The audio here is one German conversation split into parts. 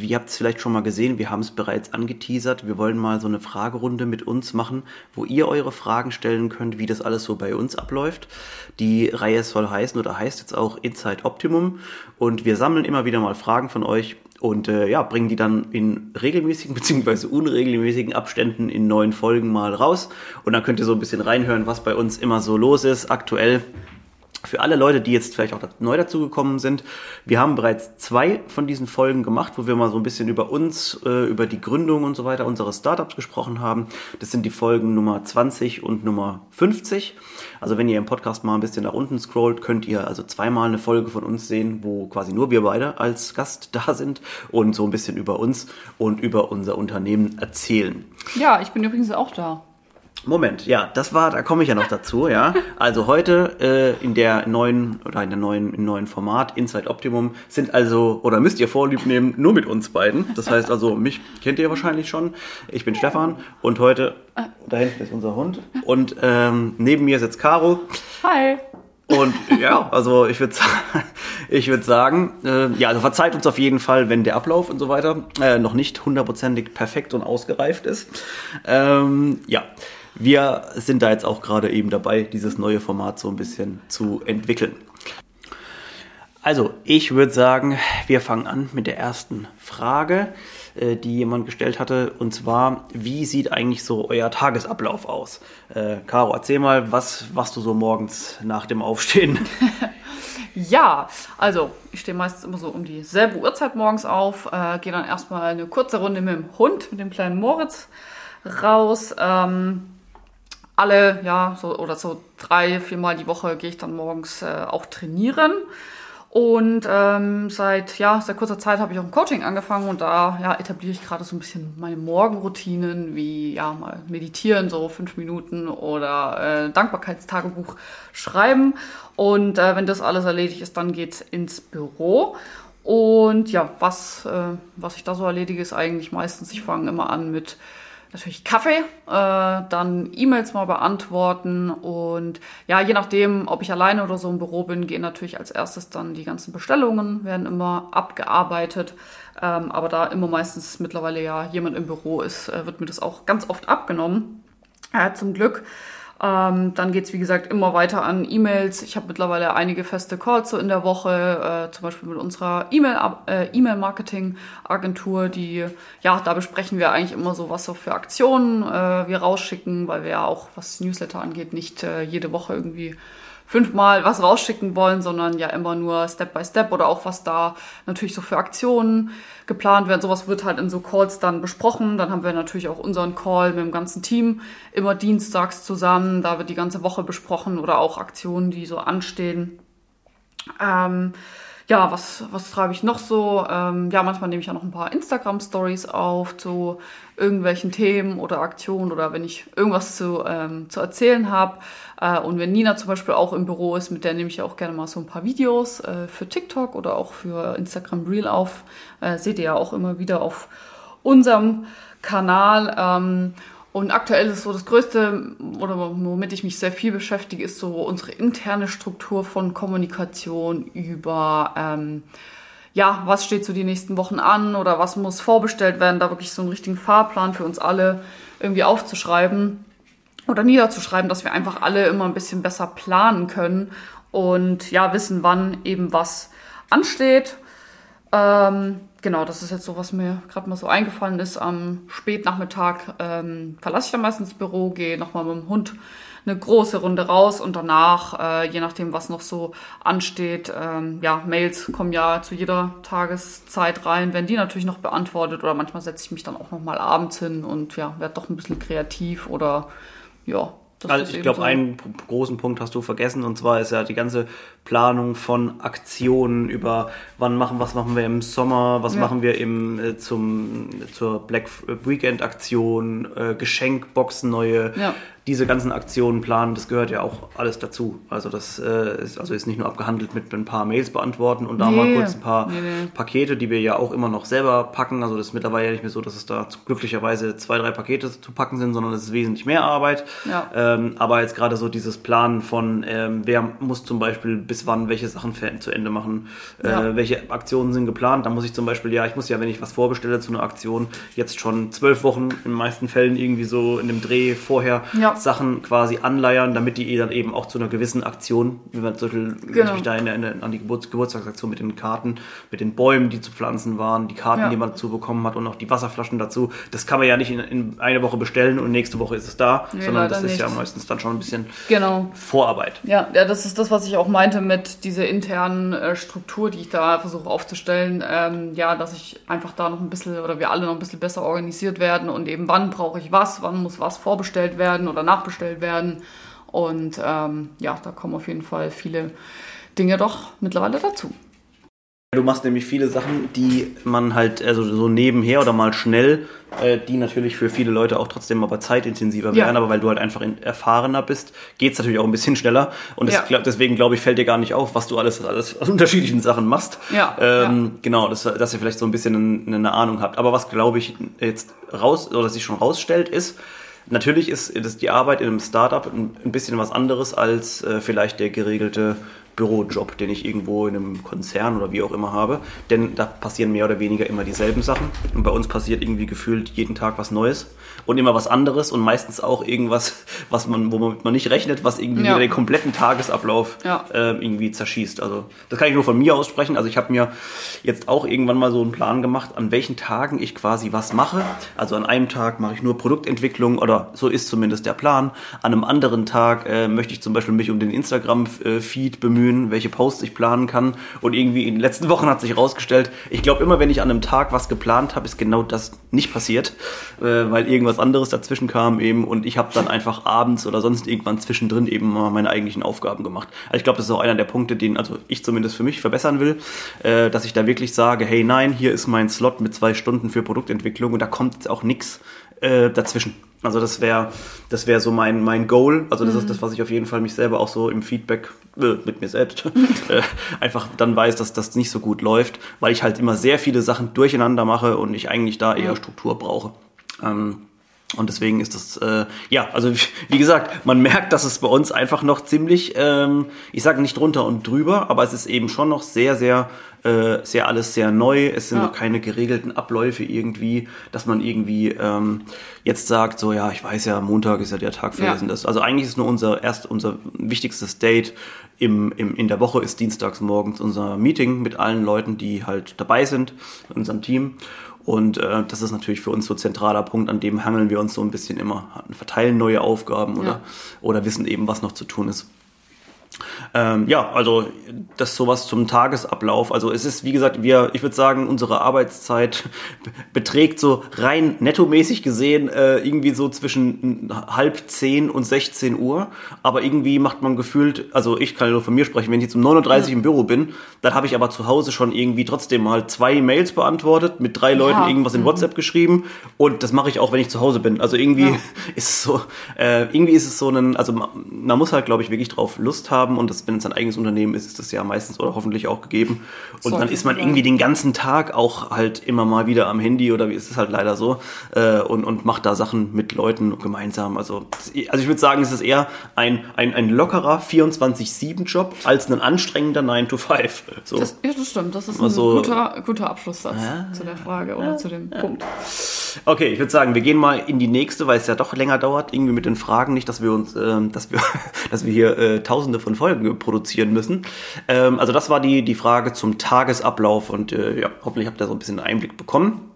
Ihr habt es vielleicht schon mal gesehen, wir haben es bereits angeteasert. Wir wollen mal so eine Fragerunde mit uns machen, wo ihr eure Fragen stellen könnt, wie das alles so bei uns abläuft. Die Reihe soll heißen oder heißt jetzt auch Inside Optimum und wir sammeln immer wieder mal Fragen von euch und äh, ja, bringen die dann in regelmäßigen bzw. unregelmäßigen Abständen in neuen Folgen mal raus und dann könnt ihr so ein bisschen reinhören, was bei uns immer so los ist aktuell für alle Leute, die jetzt vielleicht auch neu dazugekommen sind, wir haben bereits zwei von diesen Folgen gemacht, wo wir mal so ein bisschen über uns, äh, über die Gründung und so weiter unserer Startups gesprochen haben. Das sind die Folgen Nummer 20 und Nummer 50. Also wenn ihr im Podcast mal ein bisschen nach unten scrollt, könnt ihr also zweimal eine Folge von uns sehen, wo quasi nur wir beide als Gast da sind und so ein bisschen über uns und über unser Unternehmen erzählen. Ja, ich bin übrigens auch da. Moment, ja, das war, da komme ich ja noch dazu, ja. Also heute äh, in der neuen oder in der neuen im neuen Format Inside Optimum sind also oder müsst ihr Vorlieb nehmen nur mit uns beiden. Das heißt also mich kennt ihr wahrscheinlich schon. Ich bin Stefan und heute da hinten ist unser Hund und ähm, neben mir sitzt Caro. Hi. Und ja, also ich würde ich würd sagen, äh, ja, also verzeiht uns auf jeden Fall, wenn der Ablauf und so weiter äh, noch nicht hundertprozentig perfekt und ausgereift ist. Ähm, ja, wir sind da jetzt auch gerade eben dabei, dieses neue Format so ein bisschen zu entwickeln. Also, ich würde sagen, wir fangen an mit der ersten Frage, äh, die jemand gestellt hatte. Und zwar, wie sieht eigentlich so euer Tagesablauf aus? Äh, Caro, erzähl mal, was machst du so morgens nach dem Aufstehen? ja, also ich stehe meistens immer so um dieselbe Uhrzeit morgens auf, äh, gehe dann erstmal eine kurze Runde mit dem Hund, mit dem kleinen Moritz raus. Ähm, alle, ja, so oder so drei, viermal die Woche gehe ich dann morgens äh, auch trainieren. Und ähm, seit, ja, seit kurzer Zeit habe ich auch ein Coaching angefangen und da ja, etabliere ich gerade so ein bisschen meine Morgenroutinen, wie ja, mal meditieren, so fünf Minuten oder äh, Dankbarkeitstagebuch schreiben. Und äh, wenn das alles erledigt ist, dann geht's ins Büro. Und ja, was, äh, was ich da so erledige, ist eigentlich meistens, ich fange immer an mit natürlich Kaffee, äh, dann E-Mails mal beantworten und ja, je nachdem, ob ich alleine oder so im Büro bin, gehen natürlich als erstes dann die ganzen Bestellungen, werden immer abgearbeitet. Ähm, aber da immer meistens mittlerweile ja jemand im Büro ist, äh, wird mir das auch ganz oft abgenommen. Äh, zum Glück. Ähm, dann geht es, wie gesagt, immer weiter an E-Mails. Ich habe mittlerweile einige feste Calls so in der Woche, äh, zum Beispiel mit unserer E-Mail-Marketing-Agentur, äh, e die, ja, da besprechen wir eigentlich immer so, was so für Aktionen äh, wir rausschicken, weil wir ja auch, was Newsletter angeht, nicht äh, jede Woche irgendwie fünfmal was rausschicken wollen, sondern ja immer nur Step by Step oder auch was da natürlich so für Aktionen geplant werden. Sowas wird halt in so Calls dann besprochen. Dann haben wir natürlich auch unseren Call mit dem ganzen Team immer dienstags zusammen. Da wird die ganze Woche besprochen oder auch Aktionen, die so anstehen. Ähm, ja, was, was treibe ich noch so? Ähm, ja, manchmal nehme ich ja noch ein paar Instagram-Stories auf zu irgendwelchen Themen oder Aktionen oder wenn ich irgendwas zu, ähm, zu erzählen habe. Äh, und wenn Nina zum Beispiel auch im Büro ist, mit der nehme ich auch gerne mal so ein paar Videos äh, für TikTok oder auch für Instagram Reel auf. Äh, seht ihr ja auch immer wieder auf unserem Kanal. Ähm, und aktuell ist so das Größte, oder womit ich mich sehr viel beschäftige, ist so unsere interne Struktur von Kommunikation über, ähm, ja, was steht so die nächsten Wochen an oder was muss vorbestellt werden, da wirklich so einen richtigen Fahrplan für uns alle irgendwie aufzuschreiben oder niederzuschreiben, dass wir einfach alle immer ein bisschen besser planen können und ja, wissen, wann eben was ansteht. Ähm, genau, das ist jetzt so, was mir gerade mal so eingefallen ist. Am Spätnachmittag ähm, verlasse ich dann meistens das Büro, gehe nochmal mit dem Hund eine große Runde raus und danach, äh, je nachdem, was noch so ansteht, ähm, ja, Mails kommen ja zu jeder Tageszeit rein, werden die natürlich noch beantwortet oder manchmal setze ich mich dann auch nochmal abends hin und ja, werde doch ein bisschen kreativ oder ja, also ich glaube, so. einen großen Punkt hast du vergessen und zwar ist ja die ganze Planung von Aktionen über wann machen, was machen wir im Sommer, was Ja. machen wir im, äh, zum, zur Black Weekend Aktion, äh, Geschenkboxen neue, Ja. diese ganzen Aktionen planen, das gehört ja auch alles dazu. Also das äh, ist, also ist nicht nur abgehandelt mit ein paar Mails beantworten und da mal Nee. kurz ein paar Nee, nee. Pakete, die wir ja auch immer noch selber packen. Also das ist mittlerweile ja nicht mehr so, dass es da glücklicherweise zwei, drei Pakete zu packen sind, sondern es ist wesentlich mehr Arbeit. Ja. Ähm, aber jetzt gerade so dieses Planen von, ähm, wer muss zum Beispiel bis wann welche Sachen zu Ende machen, äh, Ja. welche Aktionen sind geplant. Da muss ich zum Beispiel, ja, ich muss ja, wenn ich was vorbestelle zu einer Aktion, jetzt schon zwölf Wochen in den meisten Fällen irgendwie so in dem Dreh vorher Ja. Sachen quasi anleiern, damit die dann eben auch zu einer gewissen Aktion, wie man zum Beispiel Genau. da in, in, an die Geburts Geburtstagsaktion mit den Karten, mit den Bäumen, die zu pflanzen waren, die Karten, Ja. die man dazu bekommen hat und auch die Wasserflaschen dazu. Das kann man ja nicht in, in eine Woche bestellen und nächste Woche ist es da, Nee, sondern das ist ja nicht. meistens dann schon ein bisschen Genau. Vorarbeit. Ja, ja, das ist das, was ich auch meinte mit dieser internen äh, Struktur, die ich da versuche aufzustellen. Ähm, ja, dass ich einfach da noch ein bisschen oder wir alle noch ein bisschen besser organisiert werden und eben wann brauche ich was, wann muss was vorbestellt werden oder nachbestellt werden. Und ähm, ja, da kommen auf jeden Fall viele Dinge doch mittlerweile dazu. Du machst nämlich viele Sachen, die man halt also so nebenher oder mal schnell, äh, die natürlich für viele Leute auch trotzdem aber zeitintensiver Ja. wären, aber weil du halt einfach in, erfahrener bist, geht's natürlich auch ein bisschen schneller. Und das, Ja. glaub, deswegen glaube ich, fällt dir gar nicht auf, was du alles, alles aus unterschiedlichen Sachen machst. Ja, Ähm, Genau, dass, dass ihr vielleicht so ein bisschen eine, eine Ahnung habt. Aber was glaube ich jetzt raus oder sich schon rausstellt, ist, natürlich ist, ist die Arbeit in einem Startup ein, ein bisschen was anderes als äh, vielleicht der geregelte Bürojob, den ich irgendwo in einem Konzern oder wie auch immer habe. Denn da passieren mehr oder weniger immer dieselben Sachen. Und bei uns passiert irgendwie gefühlt jeden Tag was Neues und immer was anderes und meistens auch irgendwas, was man, womit man nicht rechnet, was irgendwie Ja. den kompletten Tagesablauf Ja. äh, irgendwie zerschießt. Also das kann ich nur von mir aussprechen. Also ich habe mir jetzt auch irgendwann mal so einen Plan gemacht, an welchen Tagen ich quasi was mache. Also an einem Tag mache ich nur Produktentwicklung oder so ist zumindest der Plan. An einem anderen Tag äh, möchte ich zum Beispiel mich um den Instagram-Feed bemühen, welche Posts ich planen kann. Und irgendwie in den letzten Wochen hat sich herausgestellt, ich glaube immer, wenn ich an einem Tag was geplant habe, ist genau das nicht passiert, äh, weil irgendwas anderes dazwischen kam eben und ich habe dann einfach abends oder sonst irgendwann zwischendrin eben mal meine eigentlichen Aufgaben gemacht. Also ich glaube, das ist auch einer der Punkte, den also ich zumindest für mich verbessern will, äh, dass ich da wirklich sage, hey nein, hier ist mein Slot mit zwei Stunden für Produktentwicklung und da kommt jetzt auch nichts äh, dazwischen. Also das wäre das wäre so mein mein Goal. Also das ist das, was ich auf jeden Fall mich selber auch so im Feedback äh, mit mir selbst äh, einfach dann weiß, dass das nicht so gut läuft, weil ich halt immer sehr viele Sachen durcheinander mache und ich eigentlich da eher Struktur brauche. Ähm, und deswegen ist das, äh, ja, also wie- wie gesagt, man merkt, dass es bei uns einfach noch ziemlich, ähm, ich sage nicht drunter und drüber, aber es ist eben schon noch sehr, sehr, äh, sehr alles sehr neu. Es sind Ja. noch keine geregelten Abläufe irgendwie, dass man irgendwie ähm, jetzt sagt, so ja, ich weiß ja, Montag ist ja der Tag für Ja. das und das. Also eigentlich ist nur unser erst unser wichtigstes Date im, im, in der Woche ist dienstags morgens unser Meeting mit allen Leuten, die halt dabei sind, in unserem Team. Und äh, das ist natürlich für uns so zentraler Punkt, an dem hangeln wir uns so ein bisschen immer, verteilen neue Aufgaben oder, Ja. oder wissen eben, was noch zu tun ist. Ähm, ja, also das sowas zum Tagesablauf. Also es ist, wie gesagt, wir, ich würde sagen, unsere Arbeitszeit beträgt so rein nettomäßig gesehen äh, irgendwie so zwischen halb zehn und 16 Uhr. Aber irgendwie macht man gefühlt, also ich kann ja nur von mir sprechen, wenn ich jetzt um 39 im Büro bin, dann habe ich aber zu Hause schon irgendwie trotzdem mal zwei Mails beantwortet, mit drei Leuten irgendwas in WhatsApp geschrieben und das mache ich auch, wenn ich zu Hause bin. Also irgendwie Ja. ist es so, äh, irgendwie ist es so ein, also man, man muss halt, glaube ich, wirklich drauf Lust haben und das, wenn es ein eigenes Unternehmen ist, ist das ja meistens oder hoffentlich auch gegeben. Und Sollte dann ist man irgendwie den ganzen Tag auch halt immer mal wieder am Handy oder wie ist es halt leider so äh, und, und macht da Sachen mit Leuten gemeinsam. Also, also ich würde sagen, es ist eher ein, ein, ein lockerer 24-7-Job als ein anstrengender 9-to-5. So. Das, ja, das stimmt. Das ist ein Also- guter, guter Abschlusssatz zu der Frage oder zu dem Punkt. Okay, ich würde sagen, wir gehen mal in die nächste, weil es ja doch länger dauert, irgendwie mit den Fragen. Nicht, dass wir uns, ähm, dass wir, dass wir hier äh, tausende von Folgen produzieren müssen. Ähm, also das war die, die Frage zum Tagesablauf und äh, ja, hoffentlich habt ihr so ein bisschen Einblick bekommen.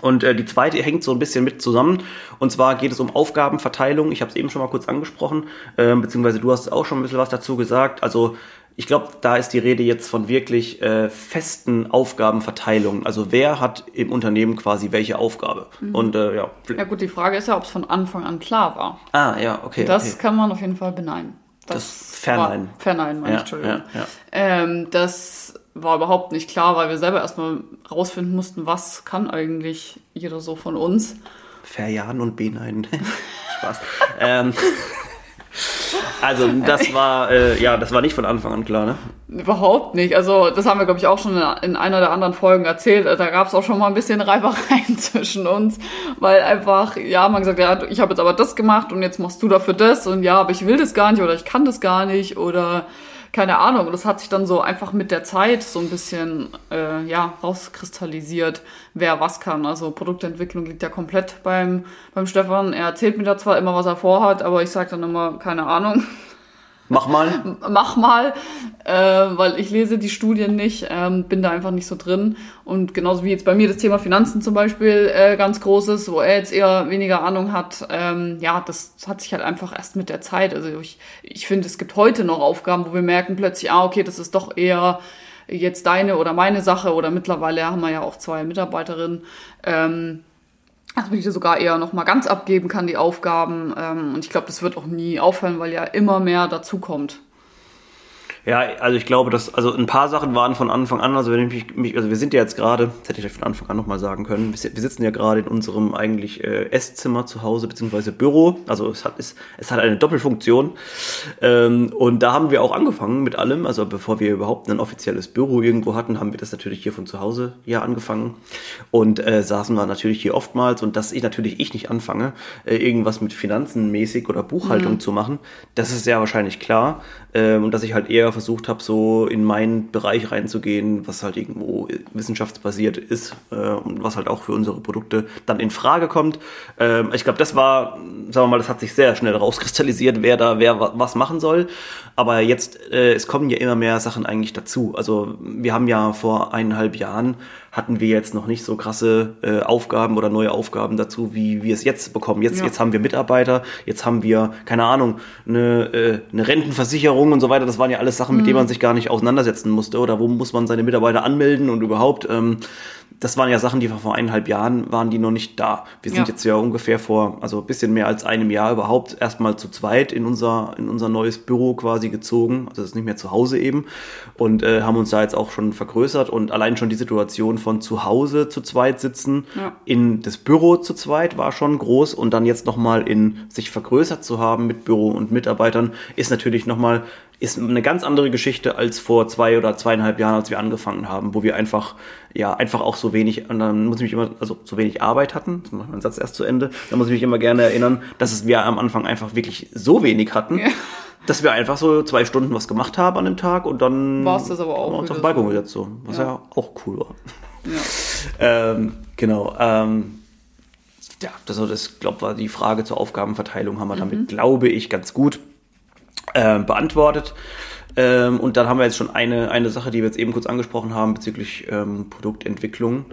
Und äh, die zweite hängt so ein bisschen mit zusammen. Und zwar geht es um Aufgabenverteilung. Ich habe es eben schon mal kurz angesprochen, ähm, beziehungsweise du hast auch schon ein bisschen was dazu gesagt. Also ich glaube, da ist die Rede jetzt von wirklich äh, festen Aufgabenverteilungen. Also wer hat im Unternehmen quasi welche Aufgabe? Und äh, ja. Ja gut, die Frage ist ja, ob es von Anfang an klar war. Ah, ja, okay. Das okay. kann man auf jeden Fall beneiden. Das, Das Fernleihen. War, Fernleihen, meine Ja, ich, Entschuldigung. ja, ja. Ähm, das war überhaupt nicht klar, weil wir selber erstmal rausfinden mussten, was kann eigentlich jeder so von uns. Verjahren und beneiden. Spaß. ähm, also das war, äh, ja, das war nicht von Anfang an klar, ne? Überhaupt nicht. Also das haben wir, glaube ich, auch schon in einer der anderen Folgen erzählt. Da gab es auch schon mal ein bisschen Reibereien zwischen uns, weil einfach, ja, man gesagt, ja, ich habe jetzt aber das gemacht und jetzt machst du dafür das und ja, aber ich will das gar nicht oder ich kann das gar nicht oder keine Ahnung. Das hat sich dann so einfach mit der Zeit so ein bisschen äh, ja, rauskristallisiert, wer was kann. Also Produktentwicklung liegt ja komplett beim, beim Stefan. Er erzählt mir da zwar immer, was er vorhat, aber ich sage dann immer, keine Ahnung Mach mal. mach mal, äh, weil ich lese die Studien nicht, ähm, bin da einfach nicht so drin. Und genauso wie jetzt bei mir das Thema Finanzen zum Beispiel äh, ganz groß ist, wo er jetzt eher weniger Ahnung hat, ähm, ja, das hat sich halt einfach erst mit der Zeit. Also ich, ich finde, es gibt heute noch Aufgaben, wo wir merken plötzlich, ah, okay, das ist doch eher jetzt deine oder meine Sache oder mittlerweile haben wir ja auch zwei Mitarbeiterinnen. Ähm, also ich sogar eher noch mal ganz abgeben kann, die Aufgaben. Ähm, und ich glaube, das wird auch nie aufhören, weil ja immer mehr dazukommt. Ja, also ich glaube, dass, also ein paar Sachen waren von Anfang an, also wenn ich mich, also wir sind ja jetzt gerade, das hätte ich euch von Anfang an nochmal sagen können, wir si- wir sitzen ja gerade in unserem eigentlich äh, Esszimmer zu Hause, beziehungsweise Büro, also es hat, es, es hat eine Doppelfunktion. Ähm, und da haben wir auch angefangen mit allem, also bevor wir überhaupt ein offizielles Büro irgendwo hatten, haben wir das natürlich hier von zu Hause ja angefangen. Und äh, saßen wir natürlich hier oftmals. Und dass ich natürlich ich nicht anfange, äh, irgendwas mit Finanzen mäßig oder Buchhaltung zu machen, das ist ja wahrscheinlich klar. Ähm, und dass ich halt eher versucht habe, so in meinen Bereich reinzugehen, was halt irgendwo wissenschaftsbasiert ist äh, und was halt auch für unsere Produkte dann in Frage kommt. Ähm, ich glaube, das war, sagen wir mal, das hat sich sehr schnell rauskristallisiert, wer da wer wa- was machen soll. Aber jetzt, äh, es kommen ja immer mehr Sachen eigentlich dazu. Also wir haben ja vor eineinhalb Jahren hatten wir jetzt noch nicht so krasse äh, Aufgaben oder neue Aufgaben dazu, wie wir es jetzt bekommen. Jetzt, Ja. jetzt haben wir Mitarbeiter, jetzt haben wir, keine Ahnung, eine, äh, eine Rentenversicherung und so weiter. Das waren ja alles Sachen, mit denen man sich gar nicht auseinandersetzen musste. Oder wo muss man seine Mitarbeiter anmelden und überhaupt. Ähm, das waren ja Sachen, die vor eineinhalb Jahren waren die noch nicht da. Wir sind Ja. jetzt ja ungefähr vor, also ein bisschen mehr als einem Jahr überhaupt erstmal zu zweit in unser, in unser neues Büro quasi gezogen. Also das ist nicht mehr zu Hause eben. Und äh, haben uns da jetzt auch schon vergrößert und allein schon die Situation von zu Hause zu zweit sitzen Ja. in das Büro zu zweit war schon groß und dann jetzt nochmal in sich vergrößert zu haben mit Büro und Mitarbeitern ist natürlich nochmal ist eine ganz andere Geschichte als vor zwei oder zweieinhalb Jahren, als wir angefangen haben, wo wir einfach, ja, einfach auch so wenig, und dann muss ich mich immer, also so wenig Arbeit hatten, jetzt mache ich meinen Satz erst zu Ende, da muss ich mich immer gerne erinnern, dass es wir am Anfang einfach wirklich so wenig hatten, Ja. dass wir einfach so zwei Stunden was gemacht haben an dem Tag und dann War's das aber auch haben wir uns auf den Balkon gesetzt, so, was ja, Ja. auch cool war. Ja. Ähm, genau. Ähm, ja, das, das glaube war die Frage zur Aufgabenverteilung haben wir damit, glaube ich, ganz gut ähm, beantwortet. Ähm, und dann haben wir jetzt schon eine, eine Sache, die wir jetzt eben kurz angesprochen haben bezüglich ähm, Produktentwicklung.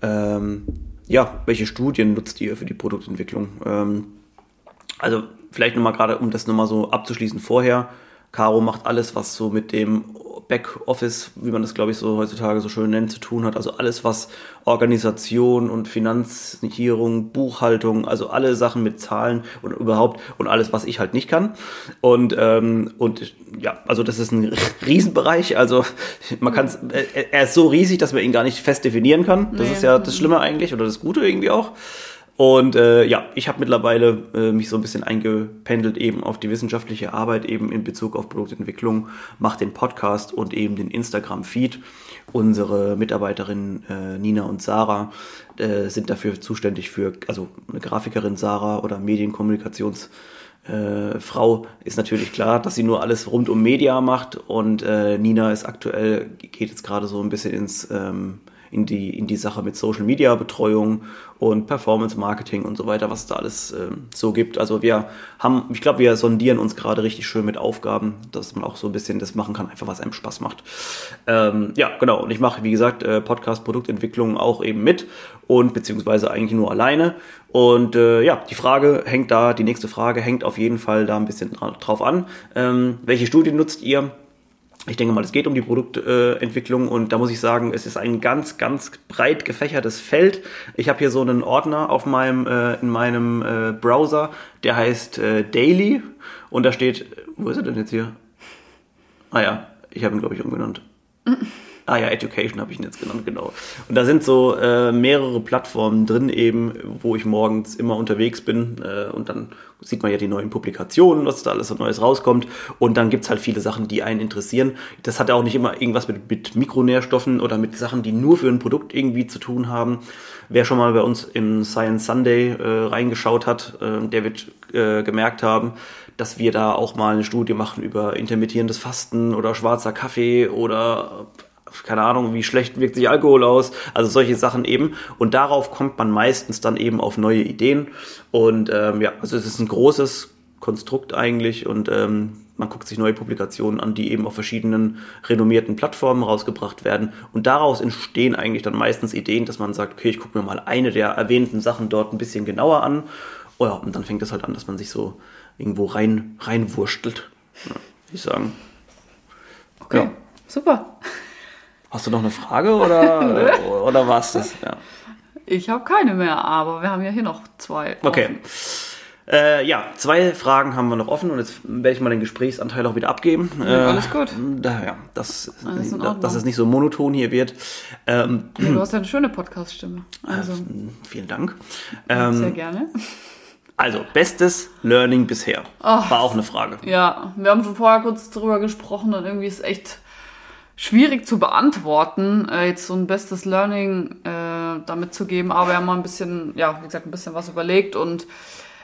Ähm, ja, welche Studien nutzt ihr für die Produktentwicklung? Ähm, also vielleicht nochmal gerade, um das nochmal so abzuschließen vorher. Caro macht alles, was so mit dem Backoffice, wie man das glaube ich so heutzutage so schön nennt, zu tun hat. Also alles, was Organisation und Finanzierung, Buchhaltung, also alle Sachen mit Zahlen und überhaupt und alles, was ich halt nicht kann. Und, ähm, und ja, also das ist ein Riesenbereich. Also man kann er ist so riesig, dass man ihn gar nicht fest definieren kann. Das Nee. ist ja das Schlimme eigentlich oder das Gute irgendwie auch. Und äh, ja, ich habe mittlerweile äh, mich so ein bisschen eingependelt eben auf die wissenschaftliche Arbeit eben in Bezug auf Produktentwicklung, mache den Podcast und eben den Instagram-Feed. Unsere Mitarbeiterinnen äh, Nina und Sarah äh, sind dafür zuständig für, also eine Grafikerin Sarah oder Medienkommunikations äh, Frau ist natürlich klar, dass sie nur alles rund um Media macht und äh, Nina ist aktuell, geht jetzt gerade so ein bisschen ins, ähm, in, die, in die Sache mit Social Media Betreuung und Performance Marketing und so weiter, was da alles ähm, so gibt. Also wir haben, ich glaube, wir sondieren uns gerade richtig schön mit Aufgaben, dass man auch so ein bisschen das machen kann, einfach was einem Spaß macht. Ähm, ja, genau. Und ich mache, wie gesagt, äh, Podcast Produktentwicklung auch eben mit und beziehungsweise eigentlich nur alleine. Und äh, ja, die Frage hängt da, die nächste Frage hängt auf jeden Fall da ein bisschen dra drauf an. Ähm, welche Studien nutzt ihr? Ich denke mal, es geht um die Produktentwicklung und da muss ich sagen, es ist ein ganz, ganz breit gefächertes Feld. Ich habe hier so einen Ordner auf meinem, äh, in meinem äh, Browser, der heißt äh, Daily und da steht, wo ist er denn jetzt hier? Ah ja, ich habe ihn, glaube ich, umgenannt. Ah ja, Education habe ich ihn jetzt genannt, genau. Und da sind so äh, mehrere Plattformen drin eben, wo ich morgens immer unterwegs bin äh, und dann sieht man ja die neuen Publikationen, was da alles so Neues rauskommt und dann gibt's halt viele Sachen, die einen interessieren. Das hat ja auch nicht immer irgendwas mit, mit Mikronährstoffen oder mit Sachen, die nur für ein Produkt irgendwie zu tun haben. Wer schon mal bei uns im Science Sunday äh, reingeschaut hat, äh, der wird äh, gemerkt haben, dass wir da auch mal eine Studie machen über intermittierendes Fasten oder schwarzer Kaffee oder keine Ahnung, wie schlecht wirkt sich Alkohol aus, also solche Sachen eben. Und darauf kommt man meistens dann eben auf neue Ideen. Und ähm, ja, also es ist ein großes Konstrukt eigentlich und ähm, man guckt sich neue Publikationen an, die eben auf verschiedenen renommierten Plattformen rausgebracht werden. Und daraus entstehen eigentlich dann meistens Ideen, dass man sagt, okay, ich gucke mir mal eine der erwähnten Sachen dort ein bisschen genauer an. Oh ja, und dann fängt es halt an, dass man sich so irgendwo rein, reinwurstelt, ja, würde ich sagen. Okay, ja. super. Hast du noch eine Frage oder, oder war es das? Ja. Ich habe keine mehr, aber wir haben ja hier noch zwei. Offen. Okay. Äh, ja, zwei Fragen haben wir noch offen und jetzt werde ich mal den Gesprächsanteil auch wieder abgeben. Äh, alles gut. Da, ja, dass, dass es nicht so monoton hier wird. Ähm, du hast ja eine schöne Podcast-Stimme. Also. Äh, vielen Dank. Ähm, Sehr gerne. Also, bestes Learning bisher. Ach, War auch eine Frage. Ja, wir haben schon vorher kurz drüber gesprochen und irgendwie ist echt schwierig zu beantworten, äh, jetzt so ein bestes Learning äh, damit zu geben, aber wir haben mal ein bisschen, ja, wie gesagt, ein bisschen was überlegt und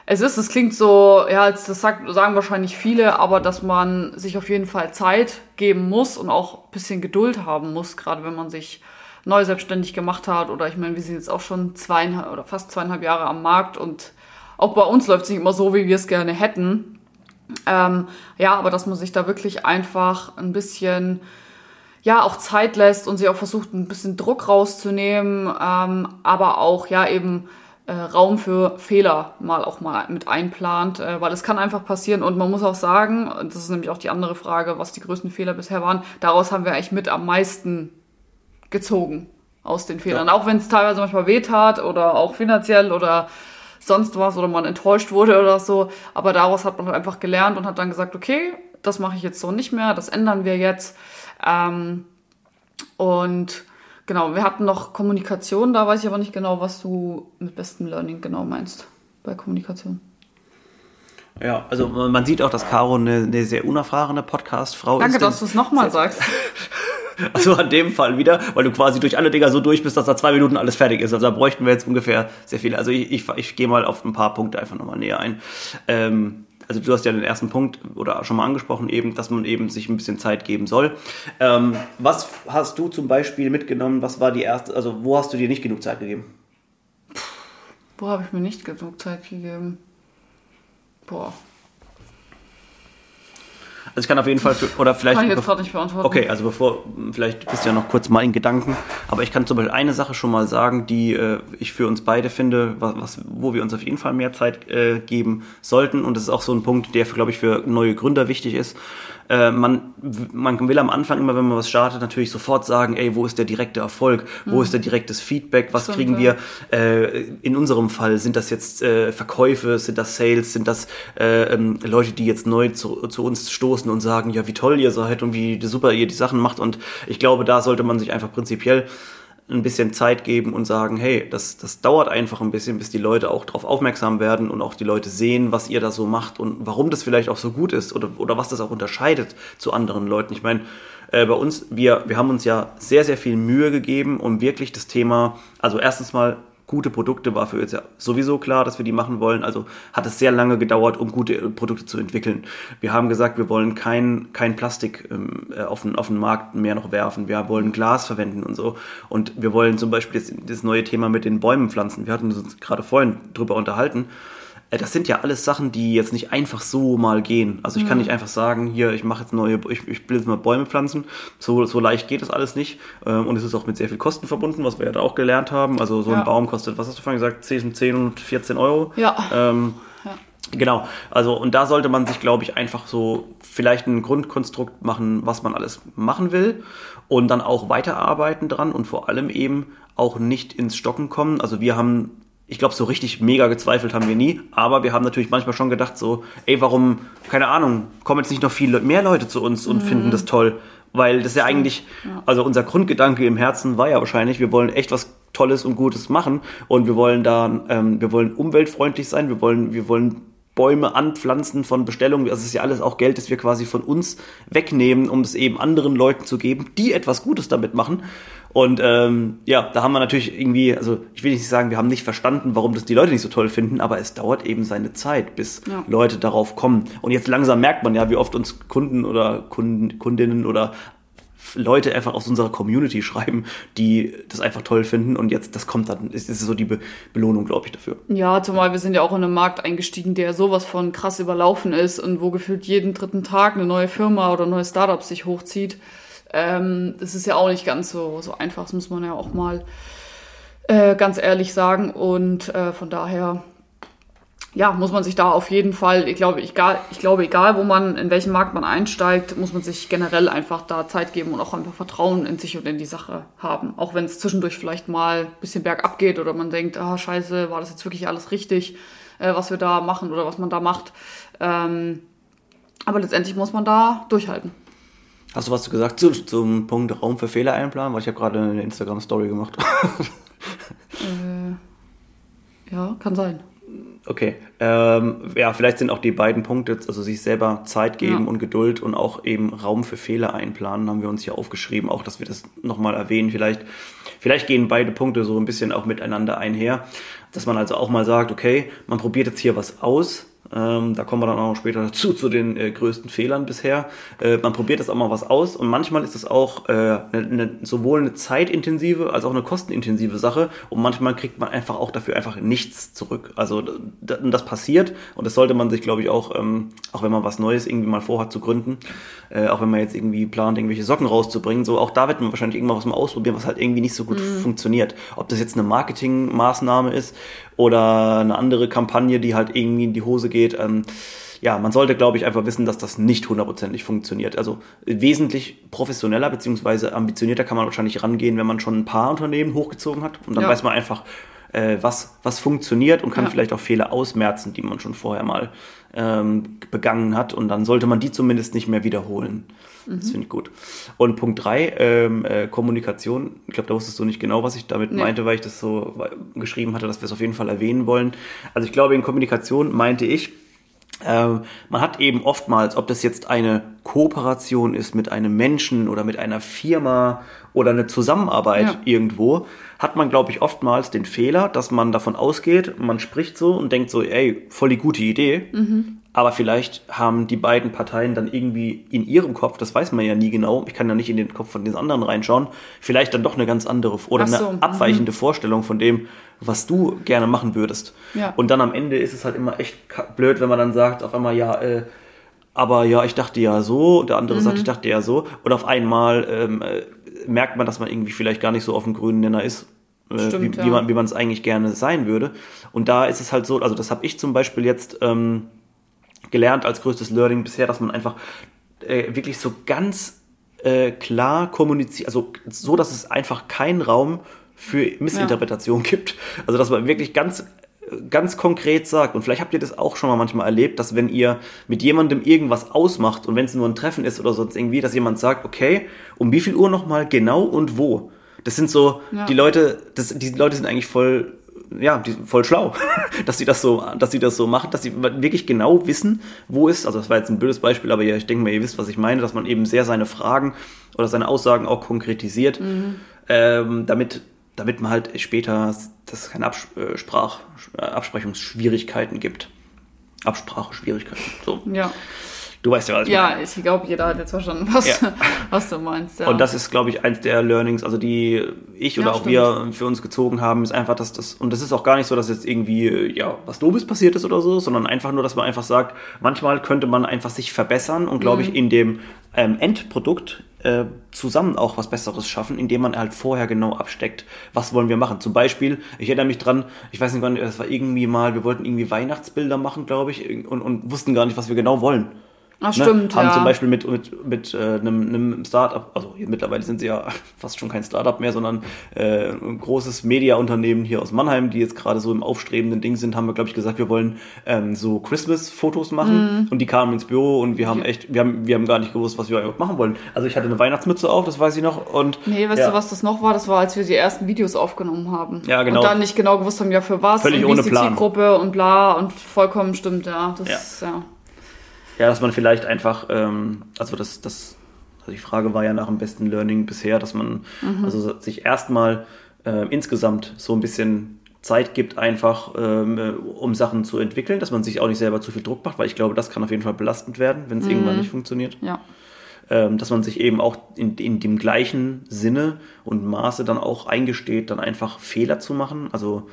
es ist, es klingt so, ja, das sagt, sagen wahrscheinlich viele, aber dass man sich auf jeden Fall Zeit geben muss und auch ein bisschen Geduld haben muss, gerade wenn man sich neu selbstständig gemacht hat oder ich meine, wir sind jetzt auch schon zweieinhalb oder fast zweieinhalb Jahre am Markt und auch bei uns läuft es nicht immer so, wie wir es gerne hätten. Ähm, ja, aber dass man sich da wirklich einfach ein bisschen ja auch Zeit lässt und sie auch versucht, ein bisschen Druck rauszunehmen, ähm, aber auch ja eben äh, Raum für Fehler mal auch mal mit einplant, äh, weil es kann einfach passieren und man muss auch sagen, das ist nämlich auch die andere Frage, was die größten Fehler bisher waren, daraus haben wir eigentlich mit am meisten gezogen aus den Fehlern, ja. auch wenn es teilweise manchmal wehtat oder auch finanziell oder sonst was oder man enttäuscht wurde oder so, aber daraus hat man halt einfach gelernt und hat dann gesagt, okay, das mache ich jetzt so nicht mehr, das ändern wir jetzt ähm, und genau, wir hatten noch Kommunikation, da weiß ich aber nicht genau, was du mit bestem Learning genau meinst bei Kommunikation. Ja, also man sieht auch, dass Caro eine, eine sehr unerfahrene Podcast-Frau ist. Danke, dass du es nochmal sagst. Also an dem Fall wieder, weil du quasi durch alle Dinger so durch bist, dass da zwei Minuten alles fertig ist. Also da bräuchten wir jetzt ungefähr sehr viel. Also ich, ich, ich gehe mal auf ein paar Punkte einfach nochmal näher ein. Ähm, also du hast ja den ersten Punkt oder schon mal angesprochen eben, dass man eben sich ein bisschen Zeit geben soll. Ähm, was hast du zum Beispiel mitgenommen? Was war die erste, also wo hast du dir nicht genug Zeit gegeben? Wo habe ich mir nicht genug Zeit gegeben? Boah, also ich kann auf jeden Fall, für, oder vielleicht... Kann ich jetzt gerade nicht beantworten. Okay, also bevor, vielleicht bist du ja noch kurz mal in Gedanken, aber ich kann zum Beispiel eine Sache schon mal sagen, die äh, ich für uns beide finde, was, was, wo wir uns auf jeden Fall mehr Zeit äh, geben sollten und das ist auch so ein Punkt, der, glaube ich, für neue Gründer wichtig ist. Äh, man, man will am Anfang immer, wenn man was startet, natürlich sofort sagen, ey, wo ist der direkte Erfolg, wo mhm. ist der direktes Feedback, was Stimmt, kriegen wir? Äh, in unserem Fall sind das jetzt äh, Verkäufe, sind das Sales, sind das äh, ähm, Leute, die jetzt neu zu, zu uns stoßen und sagen, ja, wie toll ihr seid und wie super ihr die Sachen macht. Und ich glaube, da sollte man sich einfach prinzipiell ein bisschen Zeit geben und sagen, hey, das, das dauert einfach ein bisschen, bis die Leute auch darauf aufmerksam werden und auch die Leute sehen, was ihr da so macht und warum das vielleicht auch so gut ist oder, oder was das auch unterscheidet zu anderen Leuten. Ich meine, äh, bei uns, wir, wir haben uns ja sehr, sehr viel Mühe gegeben, um wirklich das Thema, also erstens mal gute Produkte war für uns ja sowieso klar, dass wir die machen wollen. Also hat es sehr lange gedauert, um gute Produkte zu entwickeln. Wir haben gesagt, wir wollen kein, kein Plastik ähm, äh, auf, den, auf den Markt mehr noch werfen. Wir wollen Glas verwenden und so. Und wir wollen zum Beispiel das, das neue Thema mit den Bäumen pflanzen. Wir hatten uns gerade vorhin drüber unterhalten. Äh, das sind ja alles Sachen, die jetzt nicht einfach so mal gehen. Also ich mhm. kann nicht einfach sagen, hier, ich mache jetzt neue, ich, ich will jetzt mal Bäume pflanzen. So, so leicht geht das alles nicht. Ähm, und es ist auch mit sehr viel Kosten verbunden, was wir ja da auch gelernt haben. Also so ja. ein Baum kostet, was hast du vorhin gesagt, zwischen 10 und 14 Euro. Ja. Ähm, Genau, also und da sollte man sich, glaube ich, einfach so vielleicht ein Grundkonstrukt machen, was man alles machen will und dann auch weiterarbeiten dran und vor allem eben auch nicht ins Stocken kommen. Also wir haben, ich glaube, so richtig mega gezweifelt haben wir nie, aber wir haben natürlich manchmal schon gedacht so, ey, warum, keine Ahnung, kommen jetzt nicht noch viel mehr Leute zu uns und mhm. finden das toll? Weil das ja eigentlich, also unser Grundgedanke im Herzen war ja wahrscheinlich, wir wollen echt was Tolles und Gutes machen und wir wollen da, ähm, wir wollen umweltfreundlich sein, wir wollen, wir wollen Bäume anpflanzen von Bestellungen. Das ist ja alles auch Geld, das wir quasi von uns wegnehmen, um es eben anderen Leuten zu geben, die etwas Gutes damit machen. Und ähm, ja, da haben wir natürlich irgendwie, also ich will nicht sagen, wir haben nicht verstanden, warum das die Leute nicht so toll finden, aber es dauert eben seine Zeit, bis ja. Leute darauf kommen. Und jetzt langsam merkt man ja, wie oft uns Kunden oder Kunden, Kundinnen oder Leute einfach aus unserer Community schreiben, die das einfach toll finden und jetzt, das kommt dann, ist, ist so die Be Belohnung, glaube ich, dafür. Ja, zumal wir sind ja auch in einem Markt eingestiegen, der sowas von krass überlaufen ist und wo gefühlt jeden dritten Tag eine neue Firma oder neue Startup sich hochzieht. Ähm, das ist ja auch nicht ganz so, so einfach, das muss man ja auch mal äh, ganz ehrlich sagen und äh, von daher ja, muss man sich da auf jeden Fall, ich glaube, egal, ich glaube, egal, wo man, in welchen Markt man einsteigt, muss man sich generell einfach da Zeit geben und auch einfach Vertrauen in sich und in die Sache haben. Auch wenn es zwischendurch vielleicht mal ein bisschen bergab geht oder man denkt, ah, scheiße, war das jetzt wirklich alles richtig, äh, was wir da machen oder was man da macht. Ähm, aber letztendlich muss man da durchhalten. Hast du was gesagt zu, zum Punkt Raum für Fehler einplanen? Weil ich habe gerade eine Instagram-Story gemacht. äh, ja, kann sein. Okay. Ähm, ja, vielleicht sind auch die beiden Punkte, also sich selber Zeit geben ja. und Geduld und auch eben Raum für Fehler einplanen, haben wir uns hier aufgeschrieben, auch dass wir das nochmal erwähnen. Vielleicht, vielleicht gehen beide Punkte so ein bisschen auch miteinander einher, dass man also auch mal sagt, okay, man probiert jetzt hier was aus, ähm, da kommen wir dann auch später dazu, zu den äh, größten Fehlern bisher. Äh, man probiert das auch mal was aus und manchmal ist es auch äh, ne, ne, sowohl eine zeitintensive als auch eine kostenintensive Sache und manchmal kriegt man einfach auch dafür einfach nichts zurück. Also das passiert und das sollte man sich, glaube ich, auch, ähm, auch wenn man was Neues irgendwie mal vorhat zu gründen, äh, auch wenn man jetzt irgendwie plant, irgendwelche Socken rauszubringen, so auch da wird man wahrscheinlich irgendwann was mal ausprobieren, was halt irgendwie nicht so gut mhm. funktioniert. Ob das jetzt eine Marketingmaßnahme ist oder eine andere Kampagne, die halt irgendwie in die Hose geht. Ähm, ja, man sollte, glaube ich, einfach wissen, dass das nicht hundertprozentig funktioniert. Also wesentlich professioneller beziehungsweise ambitionierter kann man wahrscheinlich rangehen, wenn man schon ein paar Unternehmen hochgezogen hat. Und dann ja. weiß man einfach, äh, was, was funktioniert und kann ja. vielleicht auch Fehler ausmerzen, die man schon vorher mal ähm, begangen hat. Und dann sollte man die zumindest nicht mehr wiederholen. Mhm. Das finde ich gut. Und Punkt drei ähm, äh, Kommunikation. Ich glaube, da wusstest du nicht genau, was ich damit nee. meinte, weil ich das so geschrieben hatte, dass wir es auf jeden Fall erwähnen wollen. Also ich glaube, in Kommunikation meinte ich, ähm, man hat eben oftmals, ob das jetzt eine Kooperation ist mit einem Menschen oder mit einer Firma oder eine Zusammenarbeit ja. irgendwo, hat man, glaube ich, oftmals den Fehler, dass man davon ausgeht, man spricht so und denkt so, ey, voll die gute Idee. Mhm. Aber vielleicht haben die beiden Parteien dann irgendwie in ihrem Kopf, das weiß man ja nie genau, ich kann ja nicht in den Kopf von den anderen reinschauen, vielleicht dann doch eine ganz andere oder so. eine abweichende mhm. Vorstellung von dem, was du gerne machen würdest. Ja. Und dann am Ende ist es halt immer echt blöd, wenn man dann sagt, auf einmal, ja, äh, aber ja, ich dachte ja so, der andere mhm. sagt, ich dachte ja so. Und auf einmal ähm, äh, merkt man, dass man irgendwie vielleicht gar nicht so auf dem grünen Nenner ist, äh, Stimmt, wie, ja. wie, man wie man es eigentlich gerne sein würde. Und da ist es halt so, also das habe ich zum Beispiel jetzt ähm, gelernt als größtes Learning bisher, dass man einfach äh, wirklich so ganz äh, klar kommuniziert, also so, dass es einfach keinen Raum für Missinterpretation ja. gibt. Also dass man wirklich ganz ganz konkret sagt, und vielleicht habt ihr das auch schon mal manchmal erlebt, dass wenn ihr mit jemandem irgendwas ausmacht und wenn es nur ein Treffen ist oder sonst irgendwie, dass jemand sagt, okay, um wie viel Uhr nochmal genau und wo? Das sind so, ja. die Leute, das, die Leute sind eigentlich voll ja, die, voll schlau, dass sie das so, dass sie das so machen, dass sie wirklich genau wissen, wo ist, also das war jetzt ein blödes Beispiel, aber ja, ich denke mal, ihr wisst, was ich meine, dass man eben sehr seine Fragen oder seine Aussagen auch konkretisiert, mhm. ähm, damit, damit man halt später, dass es keine Absprach, äh, Absprechungsschwierigkeiten gibt. Abspracheschwierigkeiten, so. Ja. Du weißt ja, was ich ja, meine. Ja, ich glaube, jeder hat jetzt verstanden, was, ja. was du meinst. Ja. Und das ist, glaube ich, eins der Learnings, also die ich oder ja, auch stimmt. wir für uns gezogen haben, ist einfach, dass das, und das ist auch gar nicht so, dass jetzt irgendwie, ja, was Doofes passiert ist oder so, sondern einfach nur, dass man einfach sagt, manchmal könnte man einfach sich verbessern und, glaube mhm. ich, in dem ähm, Endprodukt äh, zusammen auch was Besseres schaffen, indem man halt vorher genau absteckt, was wollen wir machen. Zum Beispiel, ich erinnere mich dran, ich weiß nicht wann, es war irgendwie mal, wir wollten irgendwie Weihnachtsbilder machen, glaube ich, und, und wussten gar nicht, was wir genau wollen. Ach, stimmt, Haben ja. zum Beispiel mit, mit, mit äh, einem, einem Startup, also hier mittlerweile sind sie ja fast schon kein Startup mehr, sondern äh, ein großes Media-Unternehmen hier aus Mannheim, die jetzt gerade so im aufstrebenden Ding sind, haben wir, glaube ich, gesagt, wir wollen ähm, so Christmas-Fotos machen Mhm. und die kamen ins Büro und wir haben echt, wir haben, wir haben gar nicht gewusst, was wir überhaupt machen wollen. Also ich hatte eine Weihnachtsmütze auf, das weiß ich noch und Nee, weißt ja. du, was das noch war? Das war, als wir die ersten Videos aufgenommen haben. Ja, genau. Und dann nicht genau gewusst haben, ja, für was. Völlig und ohne Plan. Zielgruppe und bla und vollkommen stimmt, ja. Das Ja. ist, ja. Ja, dass man vielleicht einfach, ähm, also das, das, also die Frage war ja nach dem besten Learning bisher, dass man also sich erstmal äh, insgesamt so ein bisschen Zeit gibt, einfach ähm, äh, um Sachen zu entwickeln, dass man sich auch nicht selber zu viel Druck macht, weil ich glaube, das kann auf jeden Fall belastend werden, wenn es irgendwann nicht funktioniert. Ja. Ähm, dass man sich eben auch in, in dem gleichen Sinne und Maße dann auch eingesteht, dann einfach Fehler zu machen. Also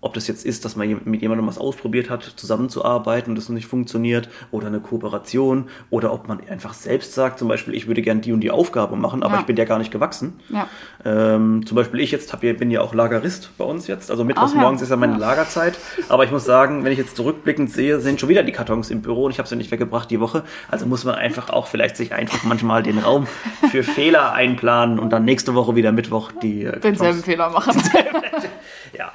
ob das jetzt ist, dass man mit jemandem was ausprobiert hat, zusammenzuarbeiten und das nicht funktioniert, oder eine Kooperation, oder ob man einfach selbst sagt, zum Beispiel, ich würde gern die und die Aufgabe machen, aber Ja. ich bin ja gar nicht gewachsen. Ja. Ähm, zum Beispiel ich jetzt hab, bin ja auch Lagerist bei uns jetzt. Also mittwochs morgens ist ja meine. Lagerzeit. Aber ich muss sagen, wenn ich jetzt zurückblickend sehe, sind schon wieder die Kartons im Büro und ich habe sie nicht weggebracht die Woche. Also muss man einfach auch vielleicht sich einfach manchmal den Raum für Fehler einplanen und dann nächste Woche wieder Mittwoch die äh, Denselben Fehler machen. ja.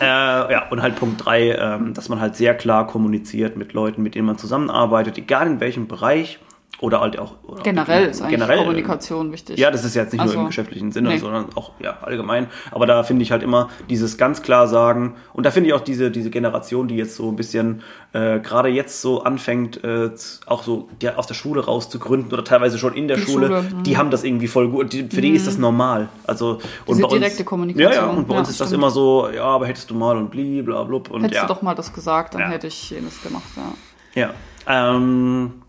Äh, ja, und halt Punkt drei, ähm, dass man halt sehr klar kommuniziert mit Leuten, mit denen man zusammenarbeitet, egal in welchem Bereich oder halt auch oder Generell ist eigentlich generell, Kommunikation wichtig. ja, das ist jetzt nicht nur Also, im geschäftlichen Sinne, nee. sondern auch ja, allgemein. Aber da finde ich halt immer dieses ganz klar sagen, und da finde ich auch diese, diese Generation, die jetzt so ein bisschen äh, gerade jetzt so anfängt, äh, auch so die aus der Schule raus zu gründen oder teilweise schon in der Die Schule, Schule, mhm. die haben das irgendwie voll gut. Die, für die ist das normal. Also und Diese bei uns, direkte Kommunikation. Ja, ja, und bei Ja, uns ist das stimmt. immer so, ja, aber hättest du mal und bli, bla, blub und Hättest ja. du doch mal das gesagt, dann Ja. hätte ich jenes gemacht, ja. Ja. Ähm,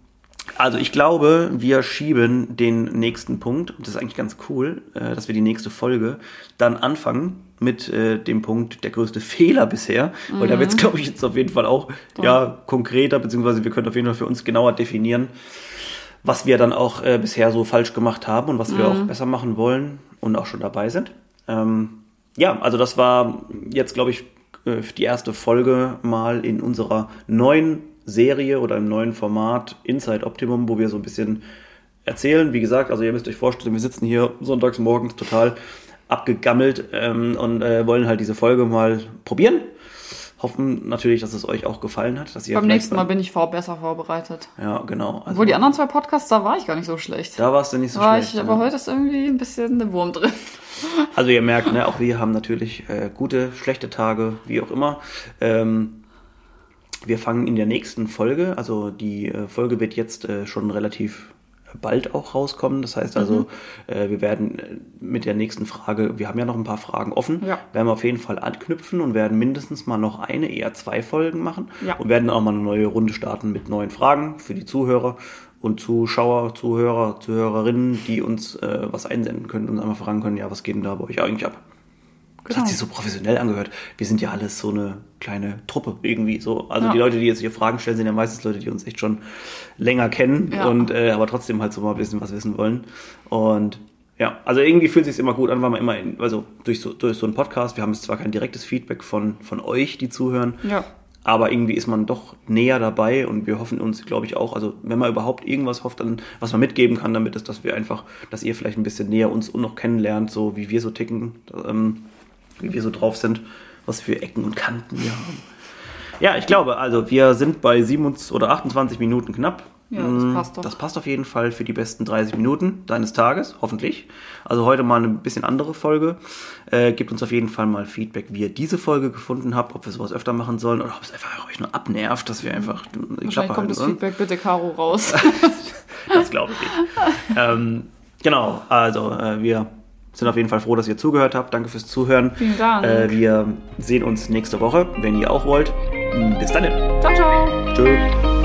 also ich glaube, wir schieben den nächsten Punkt, und das ist eigentlich ganz cool, äh, dass wir die nächste Folge dann anfangen mit äh, dem Punkt der größte Fehler bisher, weil da wird es, glaube ich, jetzt auf jeden Fall auch ja, konkreter, beziehungsweise wir können auf jeden Fall für uns genauer definieren, was wir dann auch äh, bisher so falsch gemacht haben und was wir auch besser machen wollen und auch schon dabei sind. Ähm, ja, also das war jetzt, glaube ich, die erste Folge mal in unserer neuen Serie oder im neuen Format Inside Optimum, wo wir so ein bisschen erzählen. Wie gesagt, also ihr müsst euch vorstellen, wir sitzen hier sonntags morgens total abgegammelt ähm, und äh, wollen halt diese Folge mal probieren. Hoffen natürlich, dass es euch auch gefallen hat. Dass ihr Beim nächsten Mal bin ich vor besser vorbereitet. Ja, genau. Also, Obwohl die anderen zwei Podcasts, da war ich gar nicht so schlecht. da warst du nicht so war schlecht. ich, aber ja. heute ist irgendwie ein bisschen der Wurm drin. Also ihr merkt, ne, auch wir haben natürlich äh, gute, schlechte Tage, wie auch immer. Ähm, wir fangen in der nächsten Folge, also die äh, Folge wird jetzt äh, schon relativ bald auch rauskommen. Das heißt also, äh, wir werden mit der nächsten Frage, wir haben ja noch ein paar Fragen offen, Ja. werden wir auf jeden Fall anknüpfen und werden mindestens mal noch eine, eher zwei Folgen machen Ja. und werden auch mal eine neue Runde starten mit neuen Fragen für die Zuhörer und Zuschauer, Zuhörer, Zuhörerinnen, die uns äh, was einsenden können und einmal fragen können, ja, was geht denn da bei euch eigentlich ab? Das hat Genau. sich so professionell angehört. Wir sind ja alles so eine kleine Truppe irgendwie so. Also Ja. die Leute, die jetzt hier Fragen stellen, sind ja meistens Leute, die uns echt schon länger kennen Ja. und äh, aber trotzdem halt so mal ein bisschen was wissen wollen. Und ja, also irgendwie fühlt sich immer gut an, weil man immer, in, also durch so, durch so einen Podcast, wir haben jetzt zwar kein direktes Feedback von, von euch, die zuhören, Ja. aber irgendwie ist man doch näher dabei und wir hoffen uns, glaube ich, auch, also wenn man überhaupt irgendwas hofft, dann, was man mitgeben kann, damit ist, dass wir einfach, dass ihr vielleicht ein bisschen näher uns und noch kennenlernt, so wie wir so ticken, ähm, wie wir so drauf sind, was für Ecken und Kanten wir haben. Ja, ich glaube, also wir sind bei 27 oder 28 Minuten knapp. Ja, das Mm, passt doch. Das passt auf jeden Fall für die besten 30 Minuten deines Tages, hoffentlich. Also heute mal eine bisschen andere Folge. Äh, gebt uns auf jeden Fall mal Feedback, wie ihr diese Folge gefunden habt, ob wir sowas öfter machen sollen oder ob es einfach euch nur abnervt, dass wir einfach die Wahrscheinlich Klappe kommt halten das sollen. Feedback, bitte Caro raus. Das glaube ich nicht. ähm, genau, also äh, wir sind auf jeden Fall froh, dass ihr zugehört habt. Danke fürs Zuhören. Vielen Dank. Äh, wir sehen uns nächste Woche, wenn ihr auch wollt. Bis dann. ciao, ciao. Tschö.